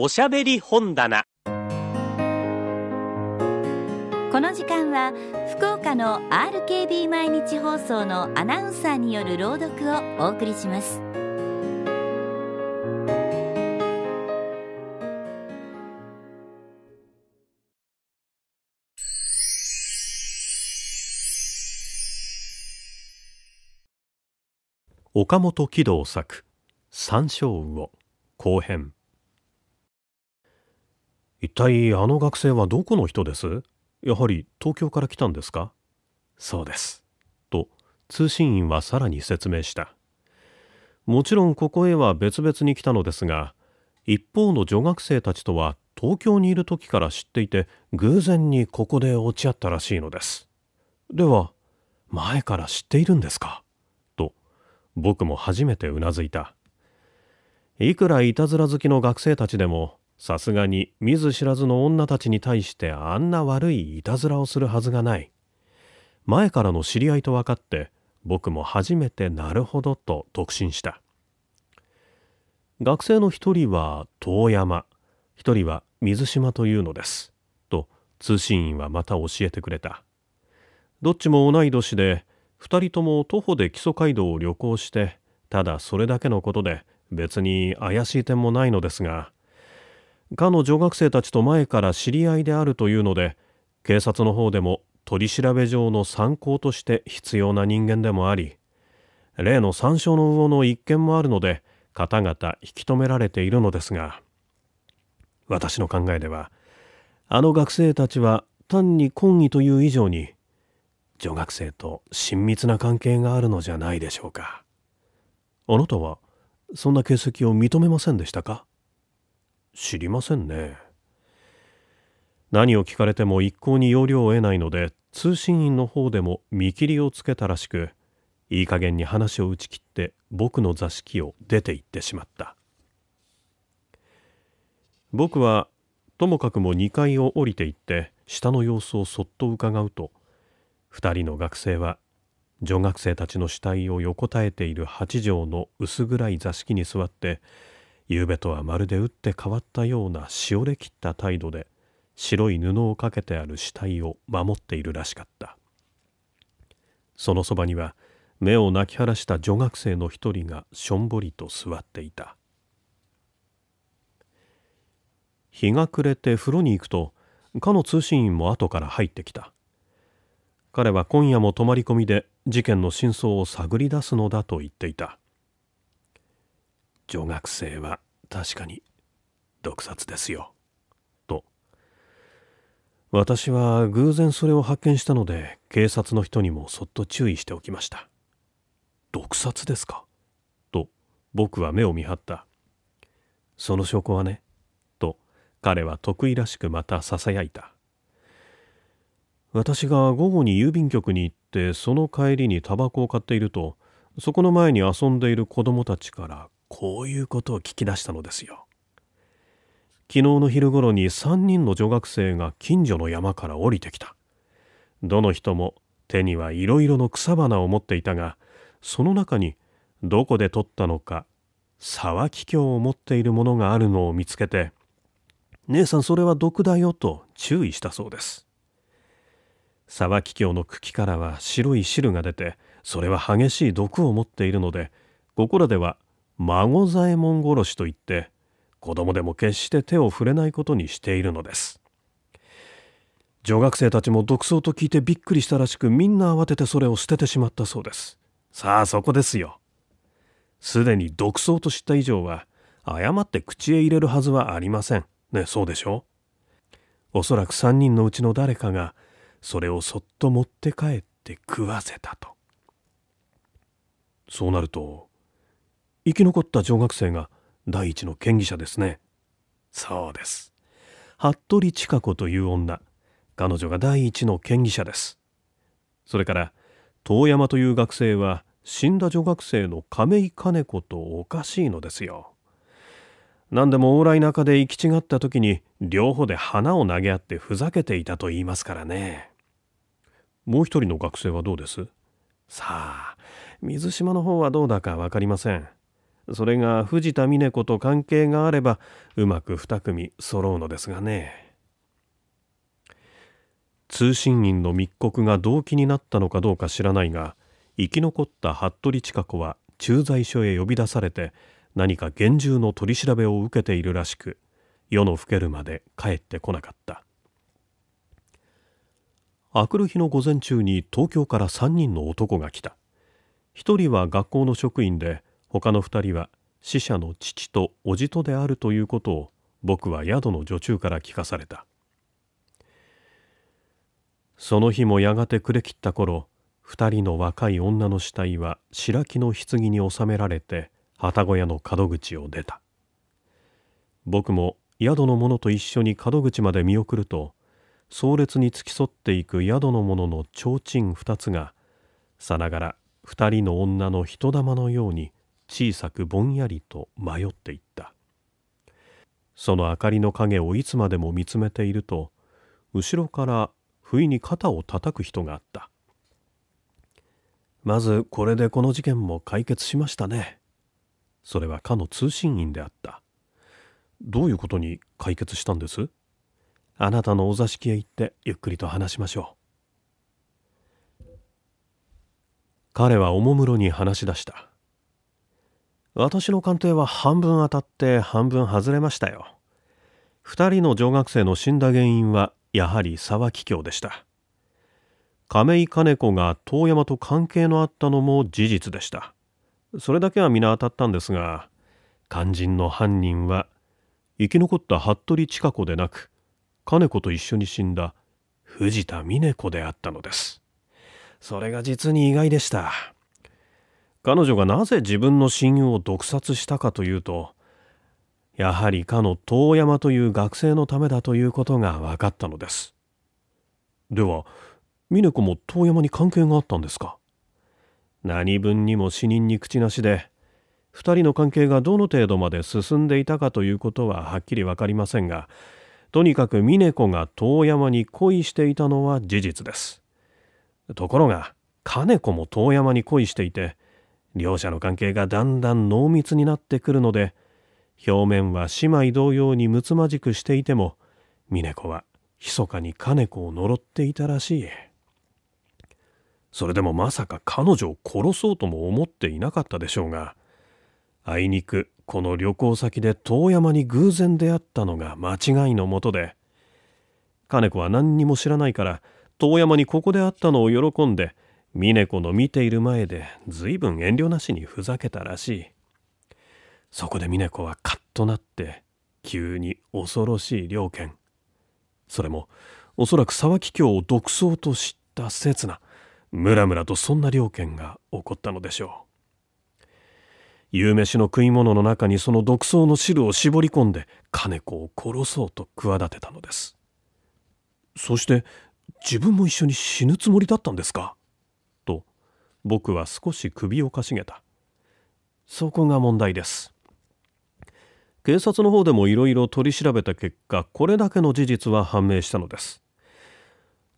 おしゃべり本棚。この時間は福岡の RKB 毎日放送のアナウンサーによる朗読をお送りします。岡本喜道作「山椒魚」後編一体あの学生はどこの人です？やはり東京から来たんですか？そうです。と通信員はさらに説明した。もちろんここへは別々に来たのですが一方の女学生たちとは東京にいる時から知っていて偶然にここで落ち合ったらしいのです。では前から知っているんですか？と僕も初めてうなずいた。いくらいたずら好きの学生たちでもさすがに見ず知らずの女たちに対してあんな悪いいたずらをするはずがない。前からの知り合いと分かって僕も初めてなるほどと特進した。学生の一人は遠山。一人は水島というのです。と通信員はまた教えてくれた。どっちも同い年で二人とも徒歩で木曽街道を旅行してただそれだけのことで別に怪しい点もないのですがかの女学生たちと前から知り合いであるというので警察の方でも取り調べ上の参考として必要な人間でもあり例の山椒の魚の一件もあるので方々引き止められているのですが私の考えではあの学生たちは単に婚儀という以上に女学生と親密な関係があるのじゃないでしょうか。あなたはそんな形跡を認めませんでしたか？知りませんね。何を聞かれても一向に要領を得ないので通信員の方でも見切りをつけたらしくいい加減に話を打ち切って僕の座敷を出て行ってしまった。僕はともかくも2階を降りて行って下の様子をそっと伺うと2人の学生は女学生たちの死体を横たえている8畳の薄暗い座敷に座って夕べとはまるで打って変わったようなしおれきった態度で白い布をかけてある死体を守っているらしかった。そのそばには目を泣き晴らした女学生の一人がしょんぼりと座っていた。日が暮れて風呂に行くとかの通信員も後から入ってきた。彼は今夜も泊まり込みで事件の真相を探り出すのだと言っていた。女学生は確かに毒殺ですよ。と。私は偶然それを発見したので警察の人にもそっと注意しておきました。毒殺ですか？と僕は目を見張った。その証拠はね。と彼は得意らしくまたささやいた。私が午後に郵便局に行ってその帰りにタバコを買っているとそこの前に遊んでいる子供たちからこういうことを聞き出したのですよ。昨日の昼頃に3人の女学生が近所の山から降りてきた。どの人も手にはいろいろの草花を持っていたがその中にどこで取ったのか沢木鏡を持っているものがあるのを見つけて「姉さんそれは毒だよ」と注意したそうです。沢木鏡の茎からは白い汁が出てそれは激しい毒を持っているのでここらでは孫左衛門殺しといって子供でも決して手を触れないことにしているのです。女学生たちも毒草と聞いてびっくりしたらしくみんな慌ててそれを捨ててしまったそうです。さあそこですよ。すでに毒草と知った以上は誤って口へ入れるはずはありません。ねそうでしょおそらく3人のうちの誰かがそれをそっと持って帰って食わせたと。そうなると生き残った女学生が第一の嫌疑者ですね。そうです。服部千佳子という女彼女が第一の嫌疑者です。それから遠山という学生は死んだ女学生の亀井金子とおかしいのですよ。何でも往来中で行き違った時に両方で花を投げ合ってふざけていたと言いますからね。もう一人の学生はどうです？さあ水島の方はどうだか分かりません。それが藤田峰子と関係があればうまく二組揃うのですがね。通信員の密告が動機になったのかどうか知らないが生き残った服部千佳子は駐在所へ呼び出されて何か厳重の取り調べを受けているらしく夜の更けるまで帰ってこなかった。明くる日の午前中に東京から3人の男が来た。1人は学校の職員で他の2人は死者の父と叔父とであるということを僕は宿の女中から聞かされた。その日もやがて暮れきった頃二人の若い女の死体は白木の棺に収められて旗小屋の門口を出た。僕も宿の者と一緒に門口まで見送ると壮烈に付き添っていく宿の者の提灯二つがさながら二人の女の人玉のように小さくぼんやりと迷っていった。その明かりの影をいつまでも見つめていると後ろから不意に肩を叩く人があった。まずこれでこの事件も解決しましたね。それはかの通信員であった。どういうことに解決したんです？あなたのお座敷へ行ってゆっくりと話しましょう。彼はおもむろに話し出した。私の鑑定は半分当たって半分外れましたよ。二人の女学生の死んだ原因はやはり沢木京でした。亀井金子が遠山と関係のあったのも事実でした。それだけは皆当たったんですが肝心の犯人は生き残った服部千佳子でなく金子と一緒に死んだ藤田峰子であったのです。それが実に意外でした。彼女がなぜ自分の親友を毒殺したかというとやはりかの遠山という学生のためだということが分かったのです。では峰子も遠山に関係があったんですか？何分にも死人に口なしで2人の関係がどの程度まで進んでいたかということははっきり分かりませんがとにかく峰子が遠山に恋していたのは事実です。ところが金子も遠山に恋していて両者の関係がだんだん濃密になってくるので表面は姉妹同様にむつまじくしていても峰子は密かに金子を呪っていたらしいそれでもまさか彼女を殺そうとも思っていなかったでしょうがあいにくこの旅行先で遠山に偶然出会ったのが間違いのもとで金子は何にも知らないから遠山にここで会ったのを喜んで峰子の見ている前で随分遠慮なしにふざけたらしい。そこで峰子はカッとなって急に恐ろしい猟犬それもおそらく沢木京を独走と知った刹那ムラムラとそんな猟犬が起こったのでしょう。夕飯の食い物の中にその独走の汁を絞り込んで金子を殺そうと企てたのです。そして自分も一緒に死ぬつもりだったんですか？僕は少し首をかしげた。そこが問題です。警察の方でもいろいろ取り調べた結果これだけの事実は判明したのです。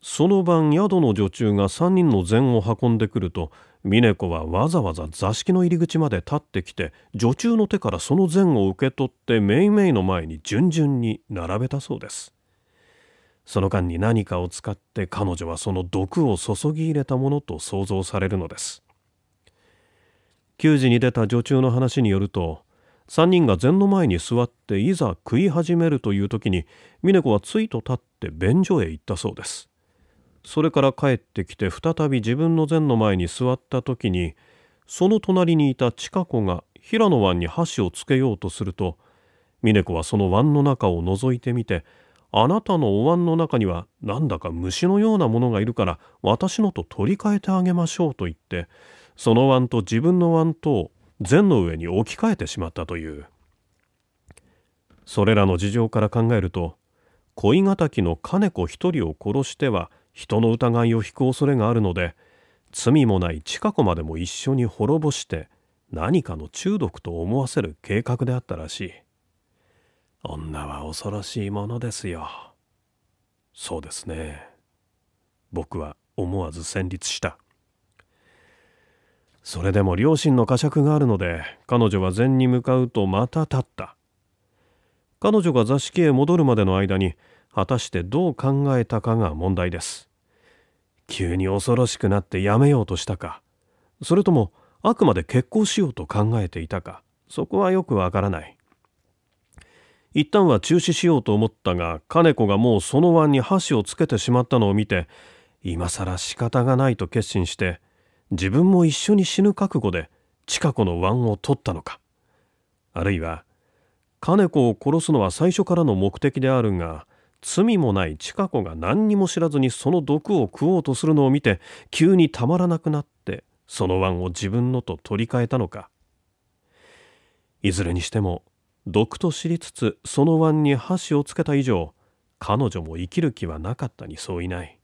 その晩宿の女中が3人の膳を運んでくると峰子はわざわざ座敷の入り口まで立ってきて女中の手からその膳を受け取ってめいめいの前に順々に並べたそうです。その間に何かを使って彼女はその毒を注ぎ入れたものと想像されるのです。給仕に出た女中の話によると3人が禅の前に座っていざ食い始めるという時に峰子はついと立って便所へ行ったそうです。それから帰ってきて再び自分の禅の前に座った時にその隣にいた千佳子が平野湾に箸をつけようとすると峰子はその湾の中を覗いてみてあなたのお椀の中にはなんだか虫のようなものがいるから私のと取り替えてあげましょうと言ってその椀と自分の椀とを禅の上に置き換えてしまったという。それらの事情から考えると恋敵の金子一人を殺しては人の疑いを引く恐れがあるので罪もない近子までも一緒に滅ぼして何かの中毒と思わせる計画であったらしい。女は恐ろしいものですよ。そうですね。僕は思わず戦慄した。それでも両親の呵責があるので彼女は禅に向かうとまた立った。彼女が座敷へ戻るまでの間に果たしてどう考えたかが問題です。急に恐ろしくなってやめようとしたか。それともあくまで結婚しようと考えていたか。そこはよくわからない。一旦は中止しようと思ったが金子がもうその碗に箸をつけてしまったのを見て今更仕方がないと決心して自分も一緒に死ぬ覚悟で近子の碗を取ったのか。あるいは金子を殺すのは最初からの目的であるが罪もない近子が何にも知らずにその毒を食おうとするのを見て急にたまらなくなってその碗を自分のと取り替えたのか。いずれにしても毒と知りつつその碗に箸をつけた以上彼女も生きる気はなかったにそういない。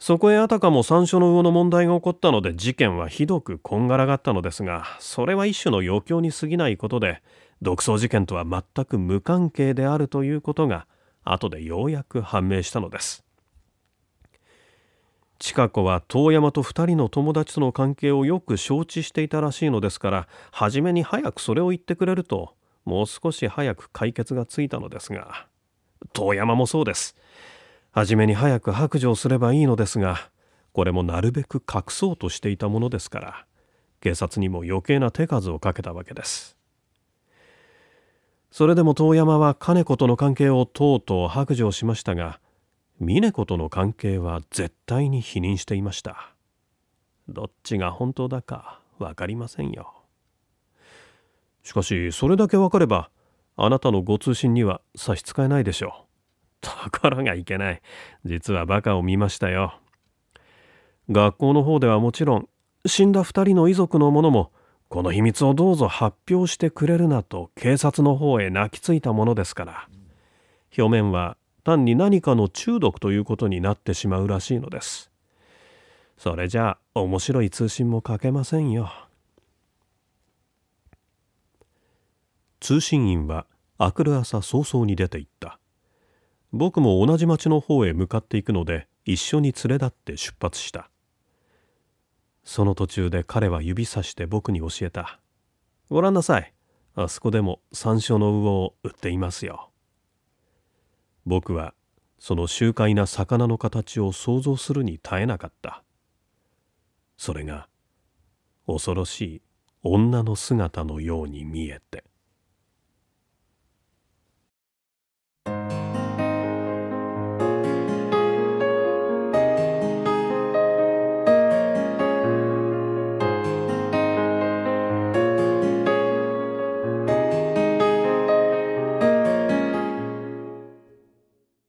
そこへあたかも山椒の魚の問題が起こったので事件はひどくこんがらがったのですがそれは一種の余興に過ぎないことで独創事件とは全く無関係であるということが後でようやく判明したのです。千佳子は遠山と2人の友達との関係をよく承知していたらしいのですから初めに早くそれを言ってくれるともう少し早く解決がついたのですが。遠山もそうです。初めに早く白状すればいいのですが。これもなるべく隠そうとしていたものですから。警察にも余計な手数をかけたわけです。それでも遠山は金子との関係をとうとう白状しましたが峰子との関係は絶対に否認していました。どっちが本当だか分かりませんよ。しかしそれだけ分かればあなたのご通信には差し支えないでしょう。ところがいけない。実はバカを見ましたよ。学校の方ではもちろん死んだ2人の遺族の者もこの秘密をどうぞ発表してくれるなと警察の方へ泣きついたものですから。表面は単に何かの中毒ということになってしまうらしいのです。それじゃあ面白い通信も書けませんよ。通信員は明くる朝早々に出て行った。僕も同じ町の方へ向かっていくので一緒に連れ立って出発した。その途中で彼は指さして僕に教えたご覧なさい。あそこでも山椒の魚を売っていますよ。僕はその周回な魚の形を想像するに耐えなかった。それが恐ろしい女の姿のように見えて。